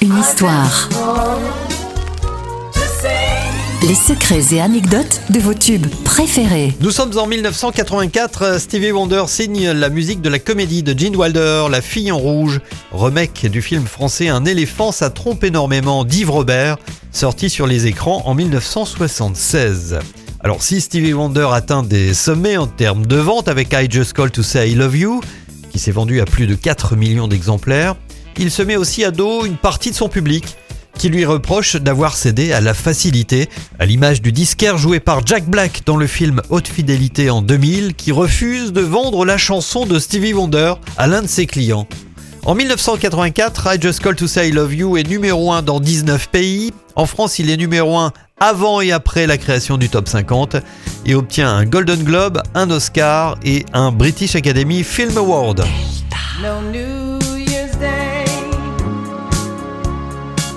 Une histoire. Les secrets et anecdotes de vos tubes préférés. Nous sommes en 1984. Stevie Wonder signe la musique de la comédie de Gene Wilder, La fille en rouge, remake du film français Un éléphant, ça trompe énormément d'Yves Robert, sorti sur les écrans en 1976. Alors si Stevie Wonder atteint des sommets en termes de vente avec I Just Call to Say I Love You, qui s'est vendu à plus de 4 millions d'exemplaires, il se met aussi à dos une partie de son public qui lui reproche d'avoir cédé à la facilité, à l'image du disquaire joué par Jack Black dans le film Haute Fidélité en 2000, qui refuse de vendre la chanson de Stevie Wonder à l'un de ses clients. En 1984, I Just Call to Say I Love You est numéro 1 dans 19 pays. En France, il est numéro 1 avant et après la création du top 50 et obtient un Golden Globe, un Oscar et un British Academy Film Award.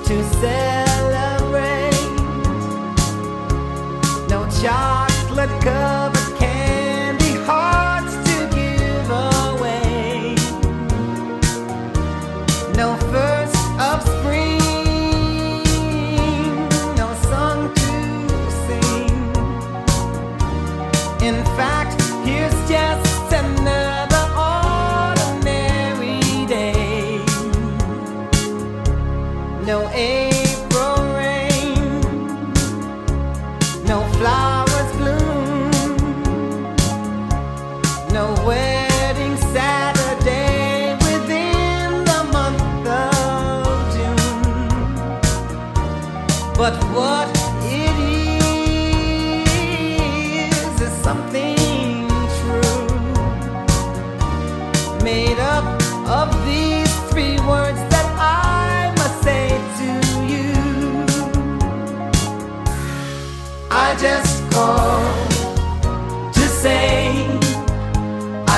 To celebrate. No flowers bloom, no wedding Saturday within the month of June. But what it is is something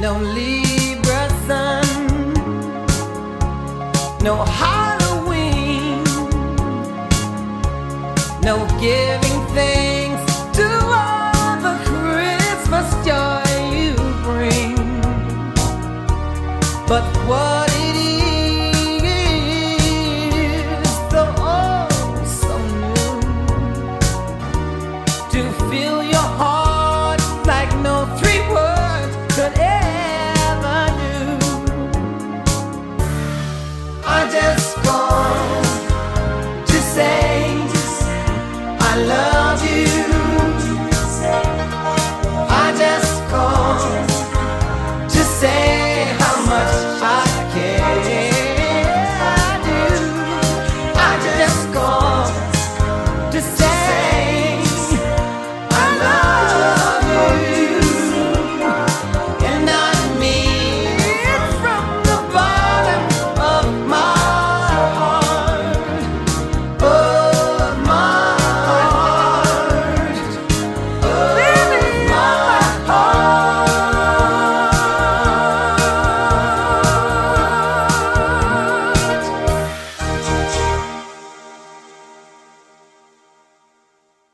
No Libra sun, no Halloween, no giving thanks to all the Christmas joy you bring. But what